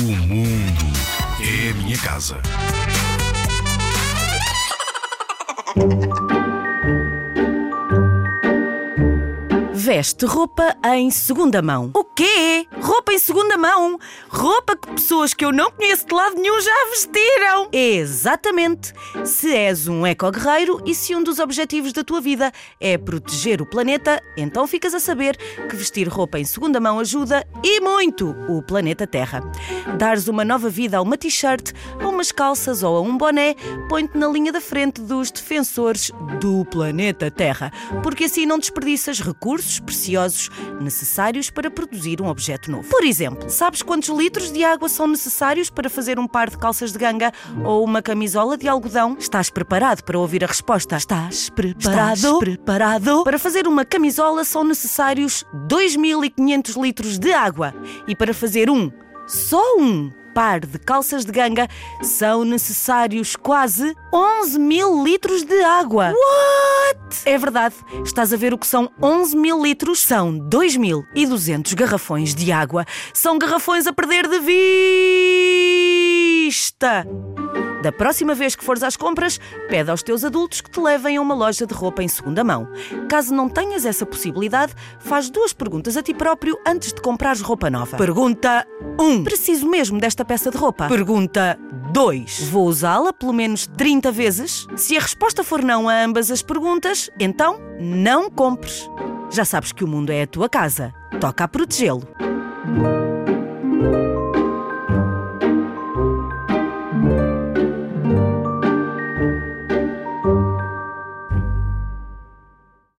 O mundo é a minha casa. Veste roupa em segunda mão. O quê? Roupa em segunda mão? Roupa que pessoas que eu não conheço de lado nenhum já vestiram. Exatamente. Se és um eco-guerreiro e se um dos objetivos da tua vida é proteger o planeta, então ficas a saber que vestir roupa em segunda mão ajuda e muito o planeta Terra. Dares uma nova vida a uma t-shirt, a umas calças ou a um boné, põe-te na linha da frente dos defensores do planeta Terra, porque assim não desperdiças recursos preciosos necessários para produzir um objeto novo. Por exemplo, sabes quantos litros de água são necessários para fazer um par de calças de ganga ou uma camisola de algodão? Estás preparado para ouvir a resposta? Estás preparado? Estás preparado? Para fazer uma camisola são necessários 2500 litros de água e para fazer um, só um par de calças de ganga são necessários quase 11 mil litros de água. What? É verdade. Estás a ver o que são 11 mil litros? São 2.200 garrafões de água. São garrafões a perder de vista. Da próxima vez que fores às compras, pede aos teus adultos que te levem a uma loja de roupa em segunda mão. Caso não tenhas essa possibilidade, faz duas perguntas a ti próprio antes de comprares roupa nova. Pergunta 1. Um, preciso mesmo desta peça de roupa? Pergunta 2. Vou usá-la pelo menos 30 vezes? Se a resposta for não a ambas as perguntas, então não compres. Já sabes que o mundo é a tua casa. Toca a protegê-lo.